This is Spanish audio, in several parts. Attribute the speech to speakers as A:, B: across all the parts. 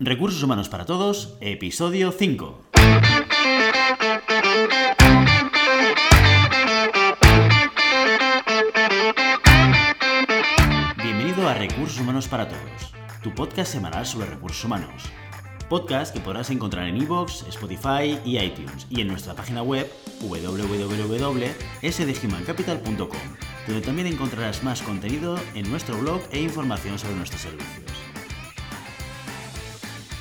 A: Recursos Humanos para Todos, episodio 5. Bienvenido a Recursos Humanos para Todos, tu podcast semanal sobre recursos humanos. Podcast que podrás encontrar en iVoox, Spotify y iTunes y en nuestra página web www.sdhumancapital.com, donde también encontrarás más contenido en nuestro blog e información sobre nuestros servicios.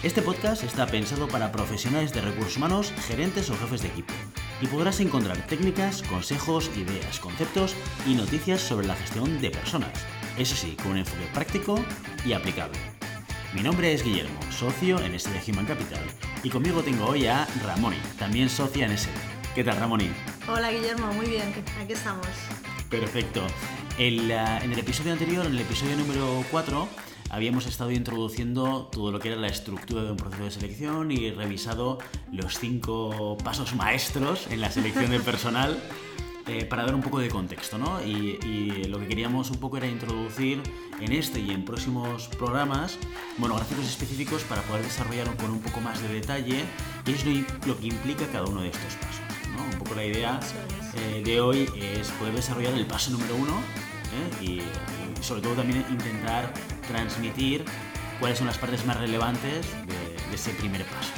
A: Este podcast está pensado para profesionales de recursos humanos, gerentes o jefes de equipo, y podrás encontrar técnicas, consejos, ideas, conceptos y noticias sobre la gestión de personas, eso sí, con un enfoque práctico y aplicable. Mi nombre es Guillermo, socio en SD Human Capital, y conmigo tengo hoy a Ramoni, también socia en SD. ¿Qué tal, Ramoni?
B: Hola, Guillermo, muy bien, aquí estamos.
A: Perfecto. El, uh, en el episodio anterior, en el episodio número 4, habíamos estado introduciendo todo lo que era la estructura de un proceso de selección y revisado los cinco pasos maestros en la selección del personal eh, para dar un poco de contexto, ¿no? Y, y, lo que queríamos un poco era introducir en este y en próximos programas monográficos específicos para poder desarrollar con un poco más de detalle qué es lo, lo que implica cada uno de estos pasos. ¿no? Un poco la idea eh, de hoy es poder desarrollar el paso número uno ¿eh? y, sobre todo también intentar transmitir cuáles son las partes más relevantes de, de ese primer paso.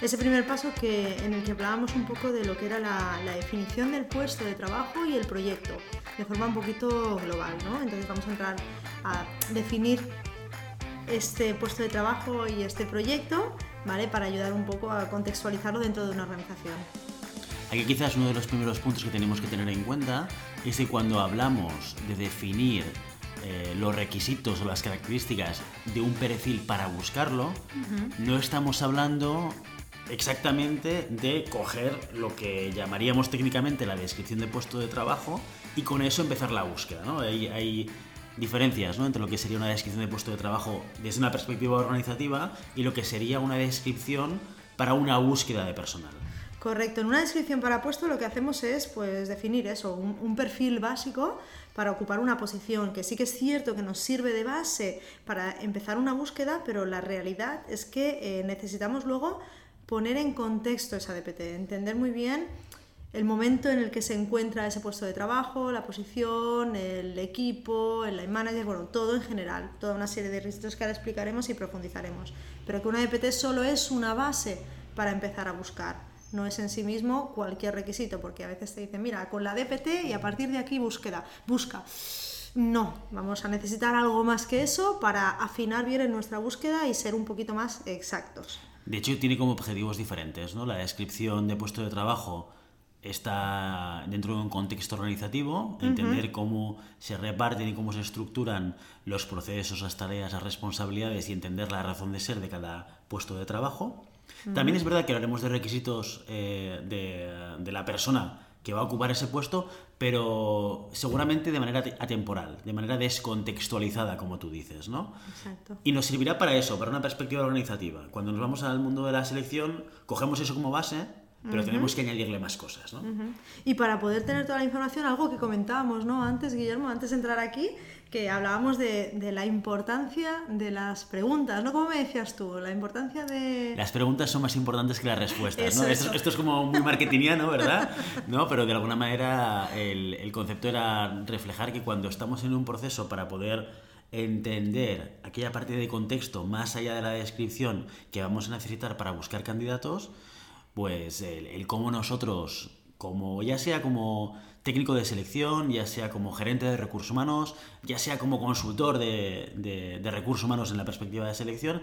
B: Ese primer paso que, en el que hablábamos un poco de lo que era la, la, definición del puesto de trabajo y el proyecto, de forma un poquito global, ¿no? Entonces vamos a entrar a definir este puesto de trabajo y este proyecto, ¿vale? Para ayudar un poco a contextualizarlo dentro de una organización.
A: Aquí quizás uno de los primeros puntos que tenemos que tener en cuenta es que cuando hablamos de definir eh, los requisitos o las características de un perfil para buscarlo, uh -huh. no estamos hablando exactamente de coger lo que llamaríamos técnicamente la descripción de puesto de trabajo y con eso empezar la búsqueda. ¿no? Hay, hay diferencias ¿no? entre lo que sería una descripción de puesto de trabajo desde una perspectiva organizativa y lo que sería una descripción para una búsqueda de personal.
B: Correcto, en una descripción para puesto lo que hacemos es pues, definir eso, un, perfil básico para ocupar una posición, que sí que es cierto que nos sirve de base para empezar una búsqueda, pero la realidad es que eh, necesitamos luego poner en contexto esa DPT, entender muy bien el momento en el que se encuentra ese puesto de trabajo, la posición, el equipo, el line manager, bueno, todo en general, toda una serie de requisitos que ahora explicaremos y profundizaremos. Pero que una DPT solo es una base para empezar a buscar no es en sí mismo cualquier requisito, porque a veces te dicen, mira, con la DPT y a partir de aquí búsqueda, busca. No, vamos a necesitar algo más que eso para afinar bien en nuestra búsqueda y ser un poquito más exactos.
A: De hecho, tiene como objetivos diferentes, ¿no? La descripción de puesto de trabajo está dentro de un contexto organizativo, entender uh -huh. cómo se reparten y cómo se estructuran los procesos, las tareas, las responsabilidades y entender la razón de ser de cada puesto de trabajo. También es verdad que hablaremos de requisitos eh, de, de, la persona que va a ocupar ese puesto, pero seguramente de manera atemporal, de manera descontextualizada, como tú dices, ¿no?
B: Exacto.
A: Y nos servirá para eso, para una perspectiva organizativa. Cuando nos vamos al mundo de la selección, cogemos eso como base, pero uh -huh. tenemos que añadirle más cosas, ¿no?
B: Uh -huh. Y para poder tener toda la información, algo que comentábamos, ¿no? Antes, Guillermo, antes de entrar aquí, que hablábamos de, de, la importancia de las preguntas, ¿no? ¿Cómo me decías tú? La importancia de...
A: Las preguntas son más importantes que las respuestas,
B: eso,
A: ¿no?
B: Eso.
A: Esto, esto, es como muy marketingiano, ¿verdad? ¿No? Pero de alguna manera el, el concepto era reflejar que cuando estamos en un proceso para poder entender aquella parte de contexto más allá de la descripción que vamos a necesitar para buscar candidatos, pues el, cómo nosotros, como ya sea como técnico de selección, ya sea como gerente de recursos humanos, ya sea como consultor de, recursos humanos en la perspectiva de selección,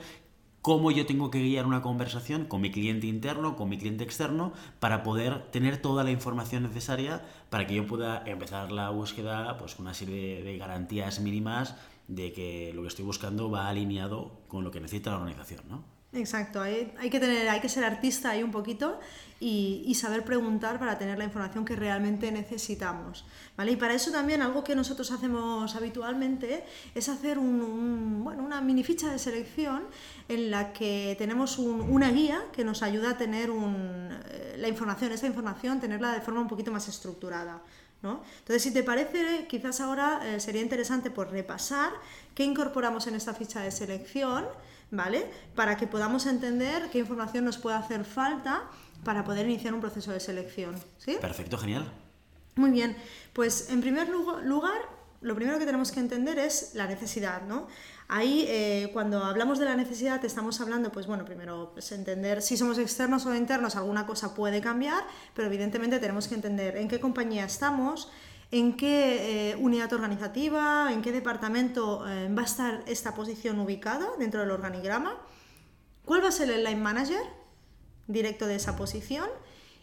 A: cómo yo tengo que guiar una conversación con mi cliente interno, con mi cliente externo, para poder tener toda la información necesaria para que yo pueda empezar la búsqueda pues, con una serie de, de garantías mínimas de que lo que estoy buscando va alineado con lo que necesita la organización, ¿no?
B: Exacto, hay, hay, que tener, hay que ser artista ahí un poquito y, y, saber preguntar para tener la información que realmente necesitamos. ¿vale? Y para eso también algo que nosotros hacemos habitualmente es hacer un, bueno, una mini ficha de selección en la que tenemos un, una guía que nos ayuda a tener eh, la información, esta información, tenerla de forma un poquito más estructurada. ¿no? Entonces, si te parece, quizás ahora eh, sería interesante por repasar qué incorporamos en esta ficha de selección, ¿vale? Para que podamos entender qué información nos puede hacer falta para poder iniciar un proceso de selección. ¿sí?
A: Perfecto, genial.
B: Muy bien, pues en primer lugar, lo primero que tenemos que entender es la necesidad, ¿no? Ahí, eh, cuando hablamos de la necesidad, estamos hablando, pues bueno, primero, pues entender si somos externos o internos, alguna cosa puede cambiar, pero evidentemente tenemos que entender en qué compañía estamos, en qué eh, unidad organizativa, en qué departamento eh, va a estar esta posición ubicada dentro del organigrama, cuál va a ser el line manager directo de esa posición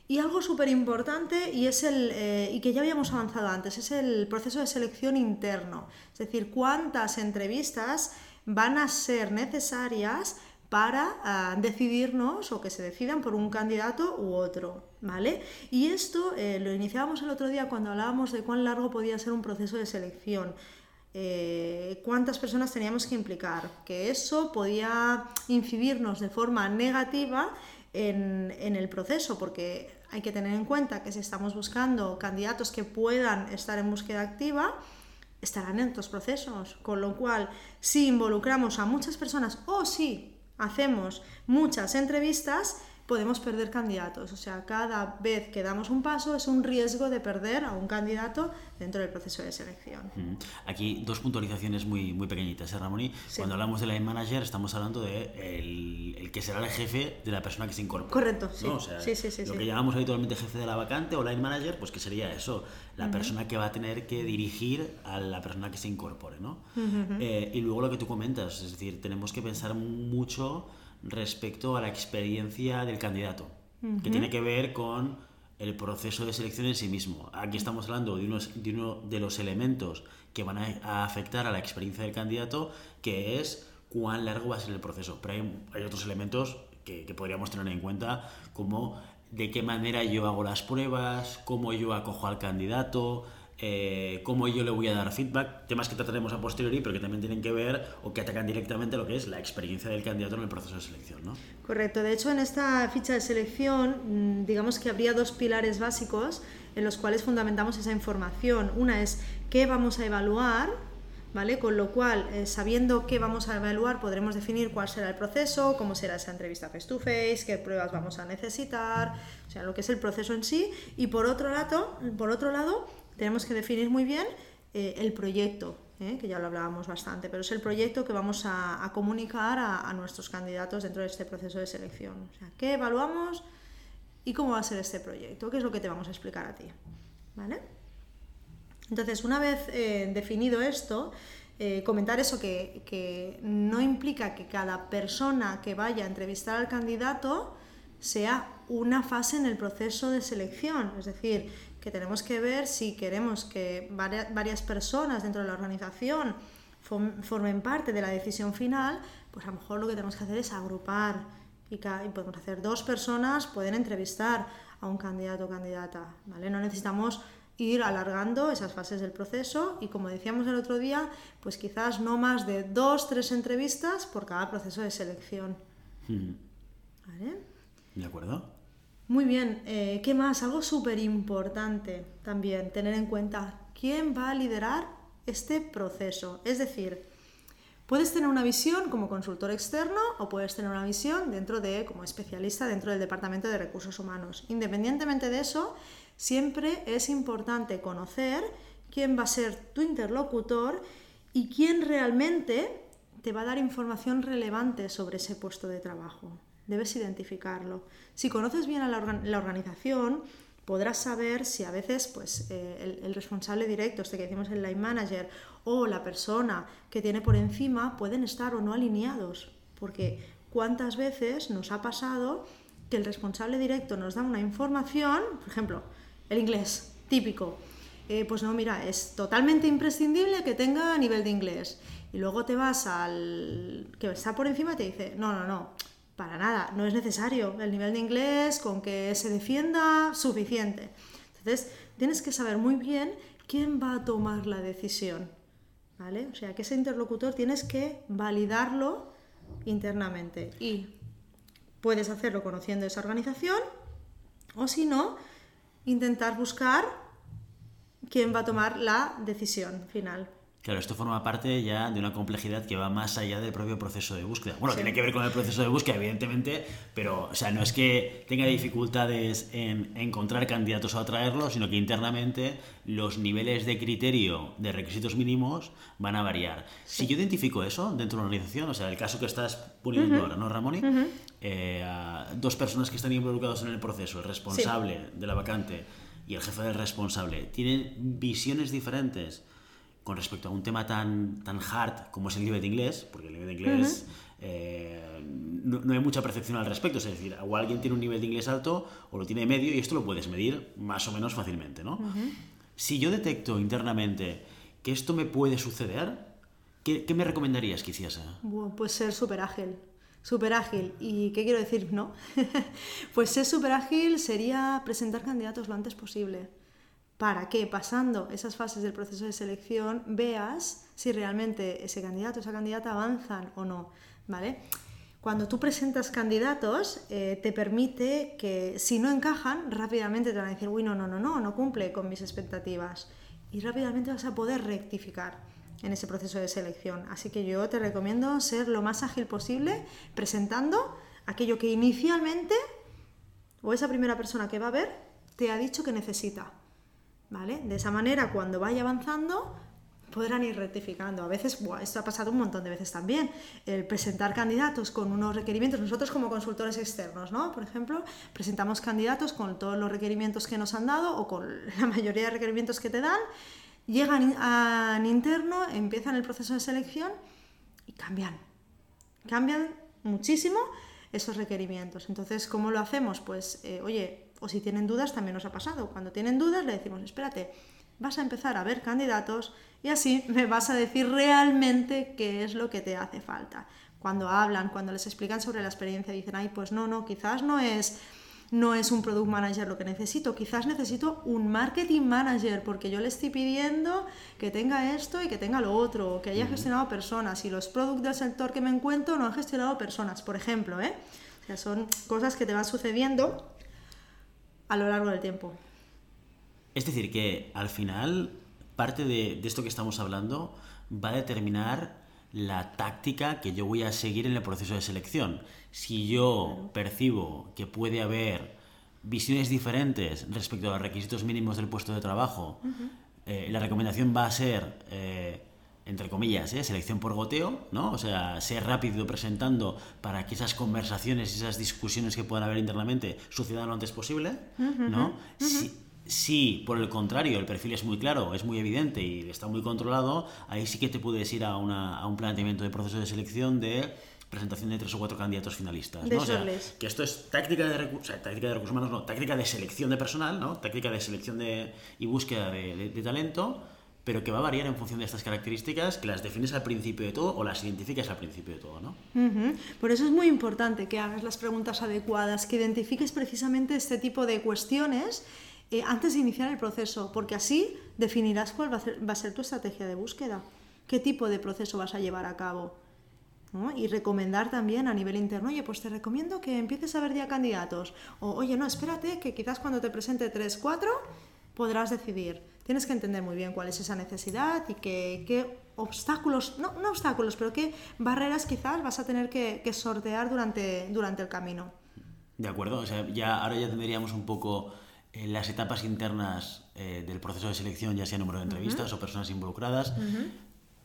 B: y algo súper importante y es el eh, y que ya habíamos avanzado antes, es el proceso de selección interno. Es decir, cuántas entrevistas van a ser necesarias para decidirnos o que se decidan por un candidato u otro, ¿vale? Y esto eh, lo iniciábamos el otro día cuando hablábamos de cuán largo podía ser un proceso de selección. Eh, cuántas personas teníamos que implicar, que eso podía incidirnos de forma negativa en, en, el proceso, porque hay que tener en cuenta que si estamos buscando candidatos que puedan estar en búsqueda activa, estarán en estos procesos. Con lo cual, si involucramos a muchas personas o si hacemos muchas entrevistas, podemos perder candidatos. O sea, cada vez que damos un paso es un riesgo de perder a un candidato dentro del proceso de selección.
A: Aquí dos puntualizaciones muy, muy pequeñitas, ¿eh, Ramón? Cuando hablamos de line manager estamos hablando de el, que será el jefe de la persona que se incorpora.
B: Correcto, sí. sí, sí, sí,
A: lo que llamamos habitualmente jefe de la vacante o line manager, pues que sería eso, la persona que va a tener que dirigir a la persona que se incorpore, ¿no? Eh, y luego lo que tú comentas, es decir, tenemos que pensar mucho respecto a la experiencia del candidato, que tiene que ver con el proceso de selección en sí mismo. Aquí estamos hablando de, unos, de uno de los elementos que van a, afectar a la experiencia del candidato, que es cuán largo va a ser el proceso. Pero hay, otros elementos que, que, podríamos tener en cuenta, como de qué manera yo hago las pruebas, cómo yo acojo al candidato, eh, cómo yo le voy a dar feedback, temas que trataremos a posteriori, pero que también tienen que ver o que atacan directamente lo que es la experiencia del candidato en el proceso de selección. ¿no?
B: Correcto, de hecho en esta ficha de selección, mm, digamos que habría dos pilares básicos en los cuales fundamentamos esa información. Una es qué vamos a evaluar, ¿Vale? Con lo cual, eh, sabiendo qué vamos a evaluar, podremos definir cuál será el proceso, cómo será esa entrevista face to face, qué pruebas vamos a necesitar, o sea, lo que es el proceso en sí. Y por otro lado, por otro lado tenemos que definir muy bien eh, el proyecto, eh, que ya lo hablábamos bastante, pero es el proyecto que vamos a, comunicar a, nuestros candidatos dentro de este proceso de selección. O sea, ¿qué evaluamos y cómo va a ser este proyecto? ¿Qué es lo que te vamos a explicar a ti? ¿Vale? Entonces, una vez eh, definido esto, comentar eso que, que no implica que cada persona que vaya a entrevistar al candidato sea una fase en el proceso de selección. Es decir, que tenemos que ver si queremos que varias personas dentro de la organización formen parte de la decisión final, pues a lo mejor lo que tenemos que hacer es agrupar y, podemos hacer dos personas, pueden entrevistar a un candidato o candidata, ¿vale? No necesitamos ir alargando esas fases del proceso y como decíamos el otro día, pues quizás no más de dos, tres entrevistas por cada proceso de selección.
A: ¿Vale? De acuerdo.
B: Muy bien, eh, ¿qué más? Algo súper importante también tener en cuenta. ¿Quién va a liderar este proceso? Es decir, puedes tener una visión como consultor externo o puedes tener una visión dentro de, como especialista dentro del Departamento de Recursos Humanos. Independientemente de eso, siempre es importante conocer quién va a ser tu interlocutor y quién realmente te va a dar información relevante sobre ese puesto de trabajo debes identificarlo. Si conoces bien a la, organización, podrás saber si a veces pues, eh, el, responsable directo, este que decimos el line manager, o la persona que tiene por encima pueden estar o no alineados. Porque cuántas veces nos ha pasado que el responsable directo nos da una información, por ejemplo, el inglés, típico. Eh, pues no, mira, es totalmente imprescindible que tenga nivel de inglés. Y luego te vas al que está por encima y te dice, no, no, no, para nada, no es necesario. El nivel de inglés con que se defienda, suficiente. Entonces, tienes que saber muy bien quién va a tomar la decisión. ¿Vale? O sea, que ese interlocutor tienes que validarlo internamente. Y puedes hacerlo conociendo esa organización, o si no, intentar buscar quién va a tomar la decisión final.
A: Claro, esto forma parte ya de una complejidad que va más allá del propio proceso de búsqueda. Bueno, tiene que ver con el proceso de búsqueda, evidentemente, pero o sea, no es que tenga dificultades en encontrar candidatos o atraerlos, sino que internamente los niveles de criterio de requisitos mínimos van a variar. Si yo identifico eso dentro de una organización, o sea, el caso que estás poniendo ahora, ¿no, Ramón? Eh, dos personas que están involucradas en el proceso, el responsable de la vacante y el jefe del responsable, tienen visiones diferentes con respecto a un tema tan, tan hard como es el nivel de inglés, porque el nivel de inglés eh, no, hay mucha percepción al respecto, es decir, o alguien tiene un nivel de inglés alto o lo tiene medio y esto lo puedes medir más o menos fácilmente, ¿no? Si yo detecto internamente que esto me puede suceder, ¿qué, me recomendarías que hiciese?
B: pues ser súper ágil. Súper ágil. ¿Y qué quiero decir? No. pues ser súper ágil sería presentar candidatos lo antes posible para que pasando esas fases del proceso de selección veas si realmente ese candidato, esa candidata avanzan o no, ¿vale? Cuando tú presentas candidatos, eh, te permite que si no encajan, rápidamente te van a decir, uy, no, no, no, no, no cumple con mis expectativas. Y rápidamente vas a poder rectificar en ese proceso de selección. Así que yo te recomiendo ser lo más ágil posible presentando aquello que inicialmente o esa primera persona que va a ver te ha dicho que necesita. ¿Vale? De esa manera, cuando vaya avanzando, podrán ir rectificando. A veces, esto ha pasado un montón de veces también, el presentar candidatos con unos requerimientos, nosotros como consultores externos, ¿no? Por ejemplo, presentamos candidatos con todos los requerimientos que nos han dado o con la mayoría de requerimientos que te dan, llegan a interno, empiezan el proceso de selección y cambian. Cambian muchísimo esos requerimientos. Entonces, ¿cómo lo hacemos? Pues, eh, oye, o si tienen dudas, también nos ha pasado. Cuando tienen dudas, le decimos, espérate, vas a empezar a ver candidatos y así me vas a decir realmente qué es lo que te hace falta. Cuando hablan, cuando les explican sobre la experiencia, dicen, ay, pues no, no, quizás no es no es un product manager lo que necesito, quizás necesito un marketing manager porque yo le estoy pidiendo que tenga esto y que tenga lo otro, que haya gestionado personas y los productos del sector que me encuentro no han gestionado personas, por ejemplo, ¿eh? O sea, son cosas que te van sucediendo a lo largo del tiempo.
A: Es decir, que al final parte de, esto que estamos hablando va a determinar la táctica que yo voy a seguir en el proceso de selección. Si yo percibo que puede haber visiones diferentes respecto a los requisitos mínimos del puesto de trabajo, eh, la recomendación va a ser eh, entre comillas, ¿eh? selección por goteo, ¿no? O sea, ser rápido presentando para que esas conversaciones y esas discusiones que puedan haber internamente sucedan lo antes posible, ¿no? si, por el contrario el perfil es muy claro, es muy evidente y está muy controlado, ahí sí que te puedes ir a, una, a un planteamiento de proceso de selección de presentación de tres o cuatro candidatos finalistas. ¿no? O sea, que esto es táctica de, o sea, táctica de recursos humanos, no, táctica de selección de personal, ¿no? táctica de selección de, y búsqueda de, de talento pero que va a variar en función de estas características, que las defines al principio de todo o las identificas al principio de todo, ¿no?
B: Por eso es muy importante que hagas las preguntas adecuadas, que identifiques precisamente este tipo de cuestiones eh, antes de iniciar el proceso, porque así definirás cuál va a, ser, tu estrategia de búsqueda, qué tipo de proceso vas a llevar a cabo. Y recomendar también a nivel interno, oye, pues te recomiendo que empieces a ver ya candidatos. O, oye, no, espérate, que quizás cuando te presente 3, 4 podrás decidir tienes que entender muy bien cuál es esa necesidad y qué, obstáculos, no, no, obstáculos, pero qué barreras quizás vas a tener que, sortear durante, durante el camino.
A: De acuerdo, o sea, ya, ahora ya tendríamos un poco eh, las etapas internas eh, del proceso de selección, ya sea número de entrevistas o personas involucradas.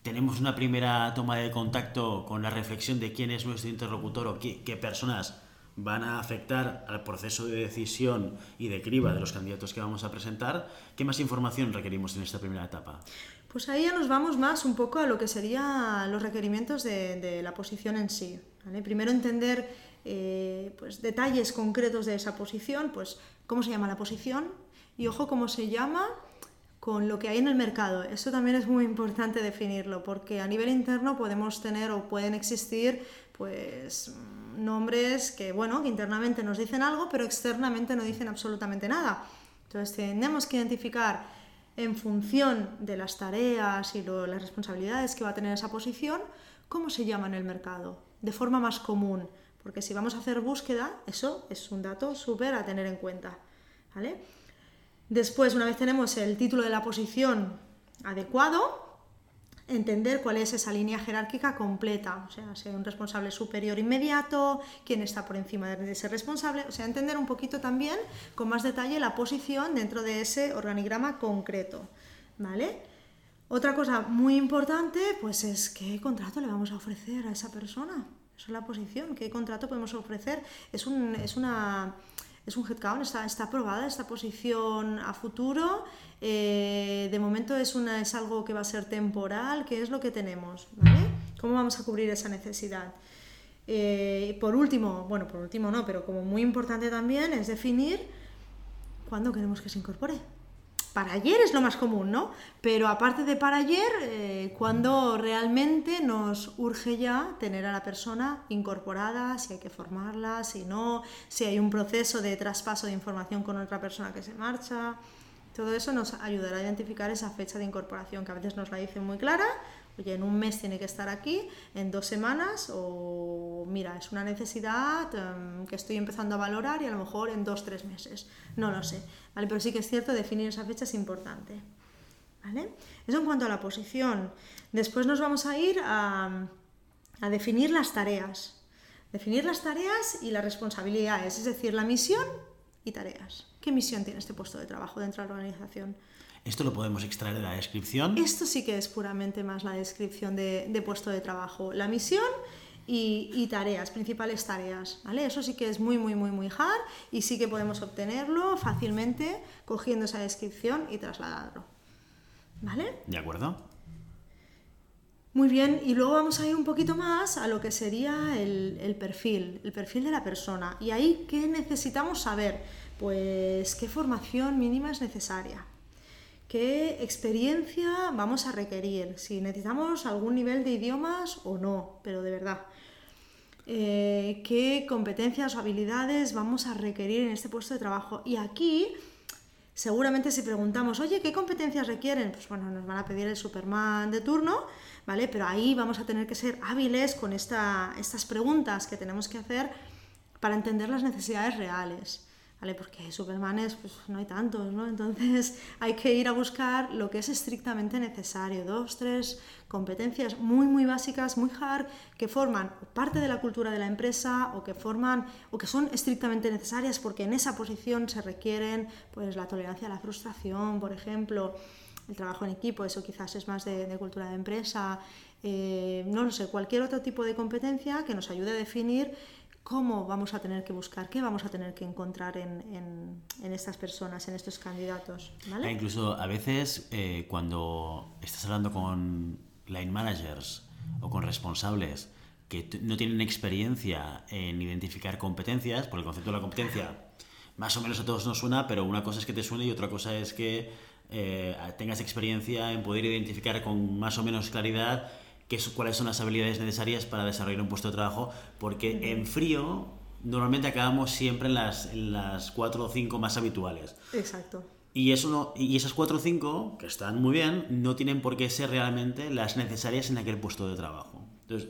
A: Tenemos una primera toma de contacto con la reflexión de quién es nuestro interlocutor o qué, qué personas van a afectar al proceso de decisión y de criba de los candidatos que vamos a presentar, ¿qué más información requerimos en esta primera etapa?
B: Pues ahí ya nos vamos más un poco a lo que serían los requerimientos de, la posición en sí. Primero entender eh, pues, detalles concretos de esa posición, pues cómo se llama la posición y ojo cómo se llama con lo que hay en el mercado. Eso también es muy importante definirlo porque a nivel interno podemos tener o pueden existir pues nombres que, bueno, que internamente nos dicen algo, pero externamente no dicen absolutamente nada. Entonces tenemos que identificar en función de las tareas y las responsabilidades que va a tener esa posición, cómo se llama en el mercado, de forma más común, porque si vamos a hacer búsqueda, eso es un dato súper a tener en cuenta. ¿vale? Después, una vez tenemos el título de la posición adecuado, entender cuál es esa línea jerárquica completa, o sea, sea un responsable superior inmediato, quién está por encima de ese responsable, o sea, entender un poquito también con más detalle la posición dentro de ese organigrama concreto, ¿vale? Otra cosa muy importante, pues es qué contrato le vamos a ofrecer a esa persona. Esa es la posición, qué contrato podemos ofrecer. Es un, es una, es un headcount, está, está aprobada esta posición a futuro. Eh, de momento es, una, es algo que va a ser temporal. ¿Qué es lo que tenemos? ¿Cómo vamos a cubrir esa necesidad? Eh, por último, bueno, por último no, pero como muy importante también es definir cuándo queremos que se incorpore para ayer es lo más común, ¿no? Pero aparte de para ayer, eh, cuando realmente nos urge ya tener a la persona incorporada, si hay que formarla, si no, si hay un proceso de traspaso de información con otra persona que se marcha. Todo eso nos ayudará a identificar esa fecha de incorporación, que a veces nos la dicen muy clara, oye, en un mes tiene que estar aquí, en dos semanas, o mira, es una necesidad em, que estoy empezando a valorar y a lo mejor en dos, tres meses. No lo sé. Pero sí que es cierto, definir esa fecha es importante. Eso en cuanto a la posición. Después nos vamos a ir a, a definir las tareas. Definir las tareas y las responsabilidades, es decir, la misión y tareas. ¿Qué misión tiene este puesto de trabajo dentro de la organización?
A: ¿Esto lo podemos extraer de la descripción?
B: Esto sí que es puramente más la descripción de, puesto de trabajo. La misión y, tareas, principales tareas, ¿vale? Eso sí que es muy, muy, muy, muy hard y sí que podemos obtenerlo fácilmente cogiendo esa descripción y trasladarlo, ¿vale?
A: De acuerdo.
B: Muy bien, y luego vamos a ir un poquito más a lo que sería el, el perfil, el perfil de la persona. Y ahí, ¿qué necesitamos saber? Pues qué formación mínima es necesaria, qué experiencia vamos a requerir, si necesitamos algún nivel de idiomas o no, pero de verdad. Eh, qué competencias o habilidades vamos a requerir en este puesto de trabajo. Y aquí, seguramente si preguntamos, oye, ¿qué competencias requieren? Pues bueno, nos van a pedir el Superman de turno, ¿vale? Pero ahí vamos a tener que ser hábiles con estas preguntas que tenemos que hacer para entender las necesidades reales. ¿Vale? Porque Supermanes pues, no hay tantos, ¿no? Entonces hay que ir a buscar lo que es estrictamente necesario, dos, tres competencias muy, muy básicas, muy hard, que forman parte de la cultura de la empresa o que forman o que son estrictamente necesarias porque en esa posición se requieren pues, la tolerancia a la frustración, por ejemplo, el trabajo en equipo, eso quizás es más de, cultura de empresa, eh, no lo sé, cualquier otro tipo de competencia que nos ayude a definir cómo vamos a tener que buscar, qué vamos a tener que encontrar en, estas personas, en estos candidatos. ¿vale?
A: Ah, incluso a veces eh, cuando estás hablando con line managers o con responsables que no tienen experiencia en identificar competencias, porque el concepto de la competencia más o menos a todos nos suena, pero una cosa es que te suene y otra cosa es que eh, tengas experiencia en poder identificar con más o menos claridad cuáles son las habilidades necesarias para desarrollar un puesto de trabajo, porque en frío normalmente acabamos siempre en las, en las cuatro o cinco más habituales.
B: Exacto.
A: Y, eso no, y esas cuatro o cinco, que están muy bien, no tienen por qué ser realmente las necesarias en aquel puesto de trabajo. Entonces,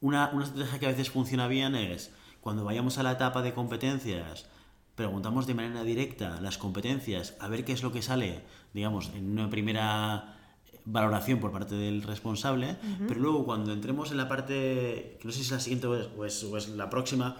A: una, una estrategia que a veces funciona bien es, cuando vayamos a la etapa de competencias, preguntamos de manera directa las competencias, a ver qué es lo que sale, digamos, en una primera valoración por parte del responsable, pero luego cuando entremos en la parte, que no sé si es la siguiente o es, o es, la próxima,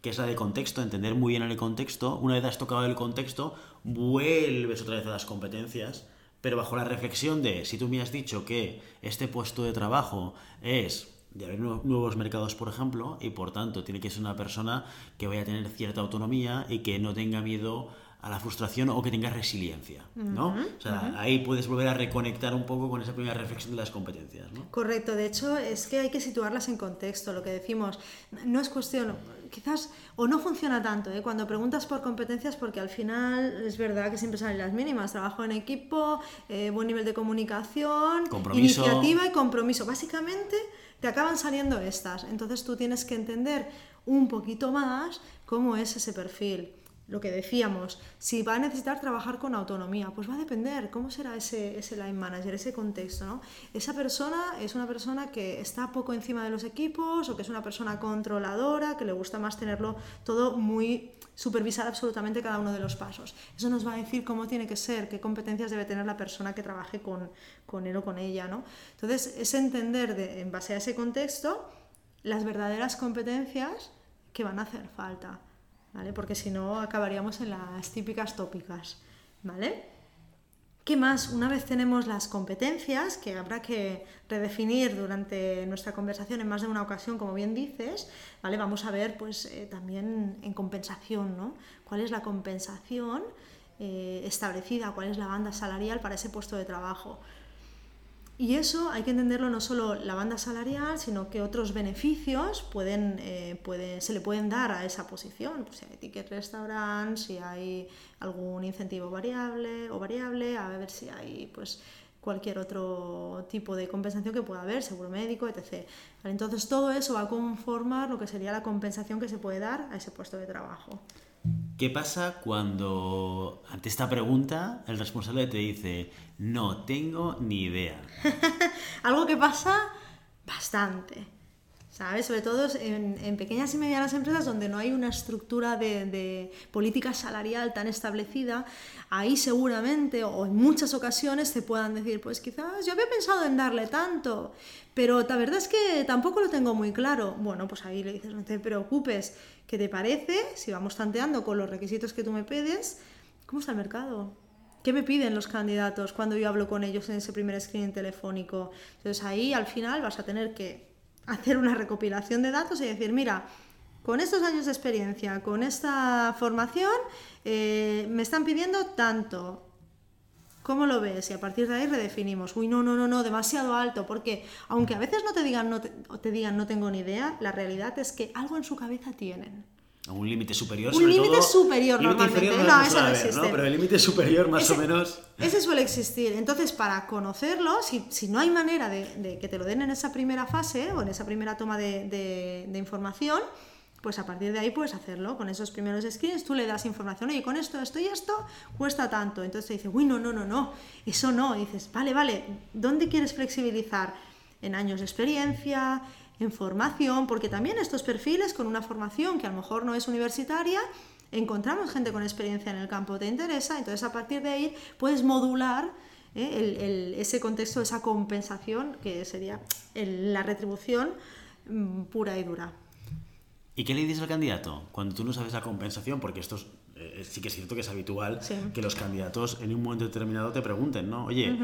A: que es la de contexto, entender muy bien el contexto, una vez has tocado el contexto, vuelves otra vez a las competencias, pero bajo la reflexión de, si tú me has dicho que este puesto de trabajo es de haber nuevos mercados, por ejemplo, y por tanto tiene que ser una persona que vaya a tener cierta autonomía y que no tenga miedo a la frustración o que tengas resiliencia, ¿no? o sea, ahí puedes volver a reconectar un poco con esa primera reflexión de las competencias, ¿no?
B: Correcto, de hecho es que hay que situarlas en contexto, lo que decimos, no es cuestión, quizás, o no funciona tanto, ¿eh? cuando preguntas por competencias, porque al final es verdad que siempre salen las mínimas, trabajo en equipo, eh, buen nivel de comunicación, iniciativa y compromiso, básicamente te acaban saliendo estas, entonces tú tienes que entender un poquito más cómo es ese perfil lo que decíamos, si va a necesitar trabajar con autonomía, pues va a depender cómo será ese, ese line manager, ese contexto. ¿no? Esa persona es una persona que está poco encima de los equipos o que es una persona controladora, que le gusta más tenerlo todo muy supervisar absolutamente cada uno de los pasos. Eso nos va a decir cómo tiene que ser, qué competencias debe tener la persona que trabaje con, con él o con ella. ¿no? Entonces, es entender de, en base a ese contexto las verdaderas competencias que van a hacer falta. Porque si no acabaríamos en las típicas tópicas, ¿vale? ¿Qué más? Una vez tenemos las competencias, que habrá que redefinir durante nuestra conversación en más de una ocasión, como bien dices, ¿vale? Vamos a ver pues eh, también en compensación, ¿no? ¿Cuál es la compensación eh, establecida? ¿Cuál es la banda salarial para ese puesto de trabajo? Y eso hay que entenderlo no solo la banda salarial, sino que otros beneficios pueden, eh, se le pueden dar a esa posición. Pues si hay ticket restaurant, si hay algún incentivo variable o variable, a ver si hay pues cualquier otro tipo de compensación que pueda haber, seguro médico, etc. Entonces todo eso va a conformar lo que sería la compensación que se puede dar a ese puesto de trabajo.
A: ¿Qué pasa cuando ante esta pregunta el responsable te dice, no tengo ni idea?
B: Algo que pasa bastante. ¿Sabes? Sobre todo en, pequeñas y medianas empresas donde no hay una estructura de, política salarial tan establecida, ahí seguramente o en muchas ocasiones te puedan decir, pues quizás yo había pensado en darle tanto, pero la verdad es que tampoco lo tengo muy claro. Bueno, pues ahí le dices, no te preocupes, ¿qué te parece? Si vamos tanteando con los requisitos que tú me pides, ¿cómo está el mercado? ¿Qué me piden los candidatos cuando yo hablo con ellos en ese primer screening telefónico? Entonces ahí al final vas a tener que hacer una recopilación de datos y decir, mira, con estos años de experiencia, con esta formación, eh, me están pidiendo tanto. ¿Cómo lo ves? Y a partir de ahí redefinimos. Uy, no, no, no, no, demasiado alto. Porque aunque a veces no te digan no, te digan no tengo ni idea, la realidad es que algo en su cabeza tienen
A: un límite superior.
B: Un límite superior normalmente. no, eso no existe.
A: Pero el límite superior más o menos.
B: Ese suele existir. Entonces, para conocerlo, si, si no hay manera de, que te lo den en esa primera fase o en esa primera toma de, de, información, pues a partir de ahí puedes hacerlo. Con esos primeros screens tú le das información, oye, con esto, esto y esto cuesta tanto. Entonces te dice, uy, no, no, no, no, eso no. Y dices, vale, vale, ¿dónde quieres flexibilizar? En años de experiencia, en formación, porque también estos perfiles con una formación que a lo mejor no es universitaria, encontramos gente con experiencia en el campo, te interesa, entonces a partir de ahí puedes modular ¿eh? ese contexto, esa compensación, que sería la retribución mm, pura y dura.
A: ¿Y qué le dices al candidato cuando tú no sabes la compensación? Porque esto eh, sí que es cierto que es habitual que los candidatos en un momento determinado te pregunten, ¿no? Oye,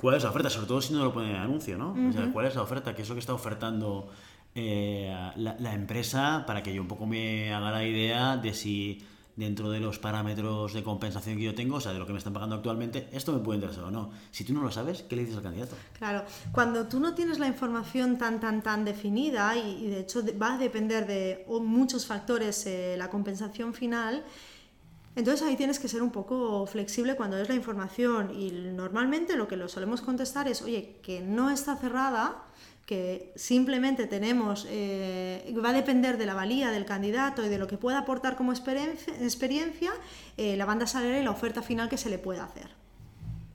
A: cuál es la oferta, sobre todo si no lo pone en anuncio, ¿no? o sea, cuál es la oferta, qué es lo que está ofertando eh, la, empresa para que yo un poco me haga la idea de si dentro de los parámetros de compensación que yo tengo, o sea, de lo que me están pagando actualmente, esto me puede interesar o no. Si tú no lo sabes, ¿qué le dices al candidato?
B: Claro, cuando tú no tienes la información tan, tan, tan definida, y, de hecho va a depender de muchos factores eh, la compensación final, entonces ahí tienes que ser un poco flexible cuando es la información y normalmente lo que lo solemos contestar es, oye, que no está cerrada, que simplemente tenemos, eh, va a depender de la valía del candidato y de lo que pueda aportar como experiencia, eh, la banda salarial y la oferta final que se le pueda hacer.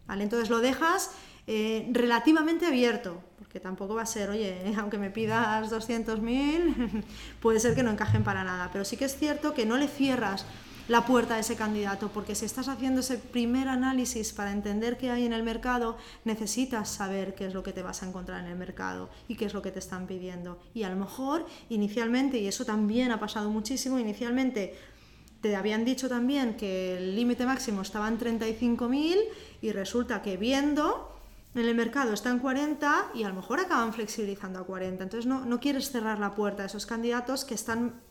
B: ¿Vale? Entonces lo dejas eh, relativamente abierto, porque tampoco va a ser, oye, aunque me pidas 200.000, puede ser que no encajen para nada, pero sí que es cierto que no le cierras la puerta a ese candidato, porque si estás haciendo ese primer análisis para entender qué hay en el mercado, necesitas saber qué es lo que te vas a encontrar en el mercado y qué es lo que te están pidiendo. Y a lo mejor inicialmente, y eso también ha pasado muchísimo, inicialmente te habían dicho también que el límite máximo estaba en 35.000 y resulta que viendo en el mercado está en 40 y a lo mejor acaban flexibilizando a 40. Entonces no, no quieres cerrar la puerta a esos candidatos que están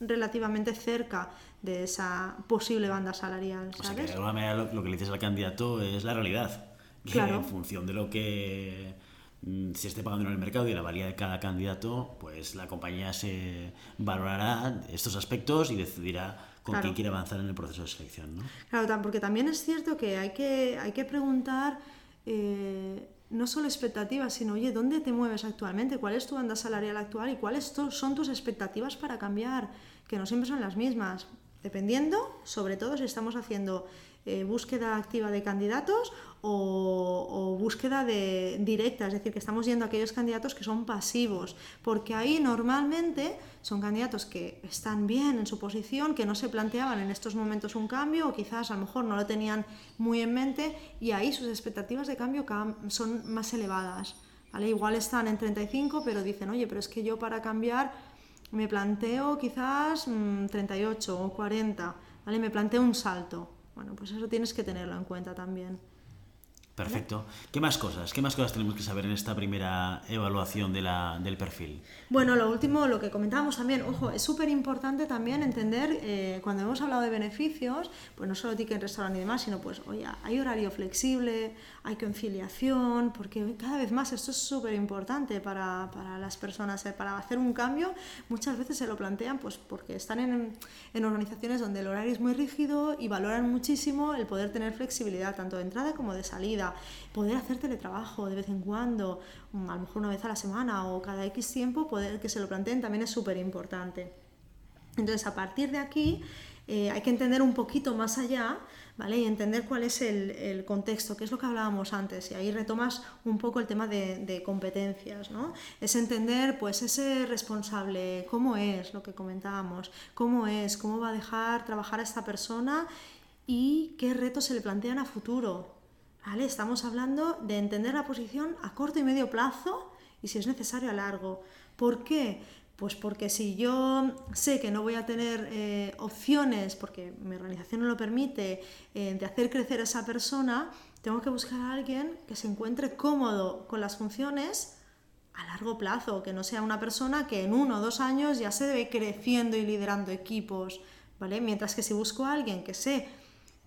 B: relativamente cerca de esa posible banda salarial. ¿sabes? O sea que
A: de alguna manera lo, que le dices al candidato es la realidad.
B: Claro.
A: En función de lo que mm, se esté pagando en el mercado y la valía de cada candidato, pues la compañía se valorará estos aspectos y decidirá con quién quiere avanzar en el proceso de selección. ¿no?
B: Claro, porque también es cierto que hay que, hay que preguntar eh, no solo expectativas, sino, oye, ¿dónde te mueves actualmente? ¿Cuál es tu banda salarial actual y cuáles son tus expectativas para cambiar? Que no siempre son las mismas. dependiendo, sobre todo si estamos haciendo eh, búsqueda activa de candidatos o, búsqueda de, directa, es decir, que estamos yendo a aquellos candidatos que son pasivos, porque ahí normalmente son candidatos que están bien en su posición, que no se planteaban en estos momentos un cambio o quizás a lo mejor no lo tenían muy en mente y ahí sus expectativas de cambio son más elevadas. Igual están en 35, pero dicen, oye, pero es que yo para cambiar me planteo quizás 38 mm, o 40, ¿vale? me planteo un salto. Bueno, pues eso tienes que tenerlo en cuenta también.
A: Perfecto. ¿Qué más cosas? ¿Qué más cosas tenemos que saber en esta primera evaluación del perfil?
B: Bueno, lo último, lo que comentábamos también, ojo, es súper importante también entender, eh, cuando hemos hablado de beneficios, pues no solo ticket restaurante y demás, sino pues, oye, hay horario flexible, hay conciliación, porque cada vez más esto es súper importante para, para, las personas, eh, para hacer un cambio, muchas veces se lo plantean pues porque están en, en organizaciones donde el horario es muy rígido y valoran muchísimo el poder tener flexibilidad, tanto de entrada como de salida poder hacer teletrabajo de vez en cuando, mm, a lo mejor una vez a la semana o cada X tiempo, poder que se lo planteen también es súper importante. Entonces, a partir de aquí, eh, hay que entender un poquito más allá, ¿vale? Y entender cuál es el, contexto, qué es lo que hablábamos antes, y ahí retomas un poco el tema de, competencias, ¿no? Es entender, pues, ese responsable, cómo es lo que comentábamos, cómo es, cómo va a dejar trabajar a esta persona y qué retos se le plantean a futuro, Estamos hablando de entender la posición a corto y medio plazo y si es necesario a largo. ¿Por qué? Pues porque si yo sé que no voy a tener eh, opciones, porque mi organización no lo permite, eh, de hacer crecer a esa persona, tengo que buscar a alguien que se encuentre cómodo con las funciones a largo plazo, que no sea una persona que en uno o dos años ya se ve creciendo y liderando equipos, ¿vale? Mientras que si busco a alguien que sé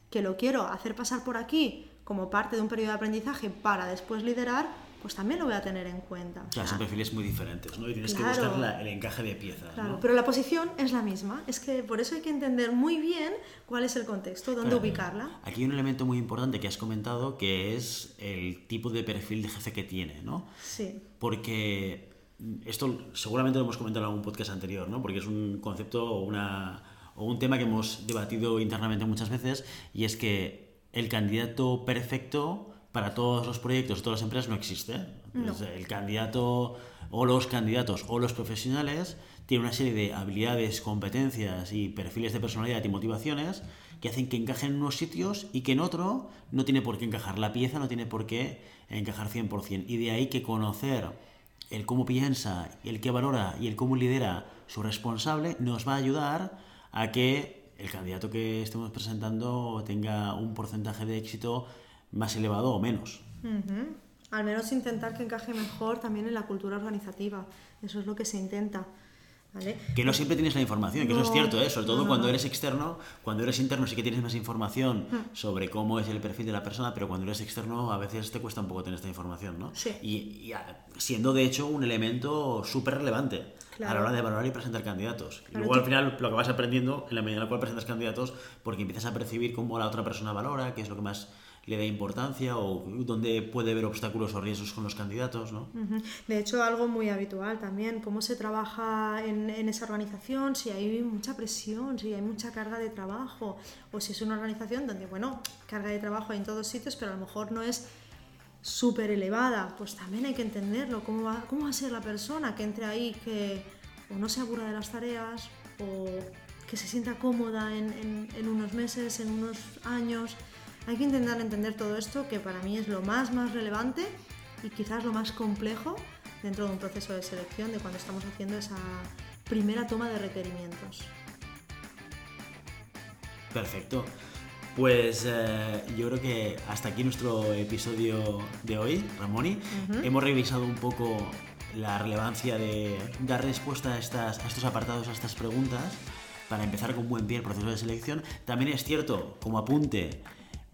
B: que lo quiero hacer pasar por aquí como parte de un periodo de aprendizaje para después liderar, pues también lo voy a tener en cuenta.
A: Claro, son perfiles muy diferentes, ¿no? Y tienes que buscar el encaje de piezas.
B: Claro, pero la posición es la misma. Es que por eso hay que entender muy bien cuál es el contexto, dónde ubicarla.
A: Aquí hay un elemento muy importante que has comentado, que es el tipo de perfil de jefe que tiene, ¿no?
B: Sí.
A: Porque esto seguramente lo hemos comentado en algún podcast anterior, ¿no? Porque es un concepto o, una, o un tema que hemos debatido internamente muchas veces, y es que el candidato perfecto para todos los proyectos, todas las empresas no existe. El candidato o los candidatos o los profesionales tienen una serie de habilidades, competencias y perfiles de personalidad y motivaciones que hacen que encajen en unos sitios y que en otro no tiene por qué encajar. La pieza no tiene por qué encajar 100%. Y de ahí que conocer el cómo piensa, el qué valora y el cómo lidera su responsable nos va a ayudar a que el candidato que estemos presentando tenga un porcentaje de éxito más elevado o menos.
B: Al menos intentar que encaje mejor también en la cultura organizativa. Eso es lo que se intenta.
A: Que no siempre tienes la información, que eso es cierto, ¿eh? sobre todo cuando eres externo, cuando eres interno sí que tienes más información hmm. sobre cómo es el perfil de la persona, pero cuando eres externo a veces te cuesta un poco tener esta información, ¿no?
B: Sí.
A: Y, siendo de hecho un elemento súper relevante a la hora de valorar y presentar candidatos. y luego al final lo que vas aprendiendo en la medida en la cual presentas candidatos, porque empiezas a percibir cómo la otra persona valora, qué es lo que más le da importancia o dónde puede haber obstáculos o riesgos con los candidatos, ¿no?
B: De hecho, algo muy habitual también, cómo se trabaja en, en, esa organización, si hay mucha presión, si hay mucha carga de trabajo, o si es una organización donde, bueno, carga de trabajo hay en todos sitios, pero a lo mejor no es súper elevada, pues también hay que entenderlo, cómo va, cómo va a ser la persona que entre ahí, que o no se aburra de las tareas, o que se sienta cómoda en, en, en unos meses, en unos años, hay que intentar entender todo esto, que para mí es lo más, más relevante y quizás lo más complejo dentro de un proceso de selección de cuando estamos haciendo esa primera toma de requerimientos.
A: Perfecto. Pues eh, yo creo que hasta aquí nuestro episodio de hoy, Ramoni. Hemos revisado un poco la relevancia de dar respuesta a, estas, a estos apartados, a estas preguntas, para empezar con buen pie el proceso de selección. También es cierto, como apunte,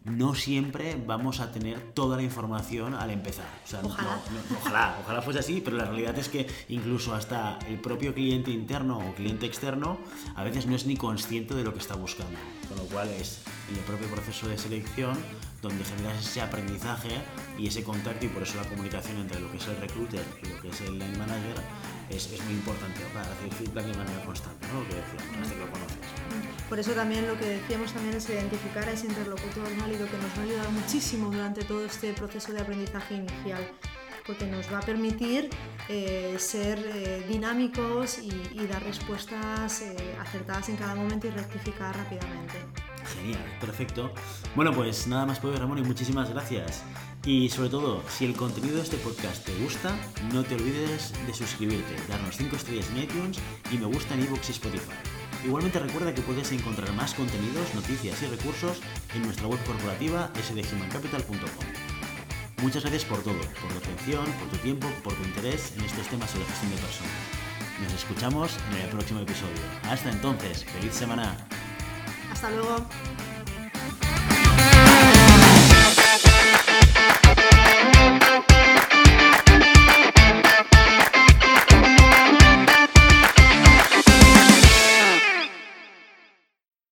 A: no siempre vamos a tener toda la información al empezar.
B: ojalá.
A: ojalá, ojalá fuese así, pero la realidad es que incluso hasta el propio cliente interno o cliente externo a veces no es ni consciente de lo que está buscando. Con lo cual es en el propio proceso de selección donde generas ese aprendizaje y ese contacto y por eso la comunicación entre lo que es el recruiter y lo que es el line manager es, es muy importante para hacer feedback de manera constante, ¿no? lo que decíamos, hasta que lo conoces.
B: Por eso también lo que decíamos también es identificar a ese interlocutor válido que nos va a ayudar muchísimo durante todo este proceso de aprendizaje inicial porque nos va a permitir eh, ser eh, dinámicos y, y, dar respuestas eh, acertadas en cada momento y rectificar rápidamente.
A: Genial, perfecto. Bueno, pues nada más por hoy, Ramón, y muchísimas gracias. Y sobre todo, si el contenido de este podcast te gusta, no te olvides de suscribirte, darnos 5 estrellas en iTunes y me gusta en iVoox y Spotify. Igualmente recuerda que puedes encontrar más contenidos, noticias y recursos en nuestra web corporativa sdhumancapital.com. Muchas gracias por todo, por tu atención, por tu tiempo, por tu interés en estos temas sobre gestión de personas. Nos escuchamos en el próximo episodio. Hasta entonces, feliz semana.
B: Hasta luego.